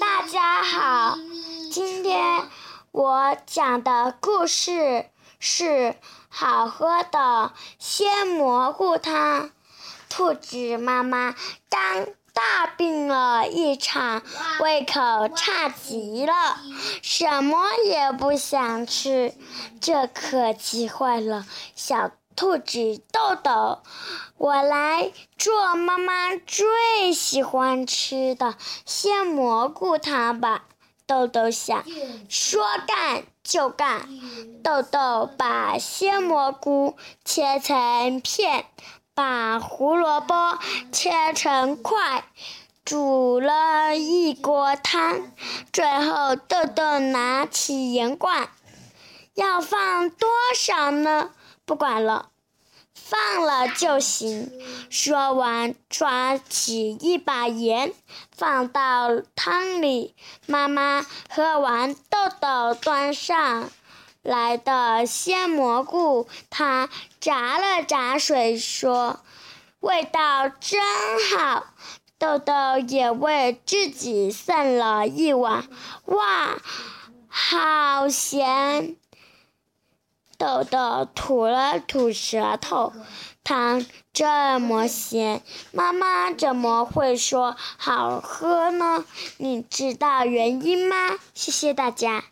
大家好，今天我讲的故事是好喝的鲜蘑菇汤。兔子妈妈刚大病了一场，胃口差极了，什么也不想吃，这可急坏了小兔子豆豆。我来做妈妈最喜欢吃的鲜蘑菇汤吧。豆豆想，说干就干。豆豆把鲜蘑菇切成片。把胡萝卜切成块，煮了一锅汤。最后，豆豆拿起盐罐，要放多少呢？不管了，放了就行。说完，抓起一把盐，放到汤里。妈妈喝完，豆豆端上。来的鲜蘑菇，他咂了咂水，说：“味道真好。”豆豆也为自己剩了一碗，哇，好咸！豆豆吐了吐舌头，汤这么咸，妈妈怎么会说好喝呢？你知道原因吗？谢谢大家。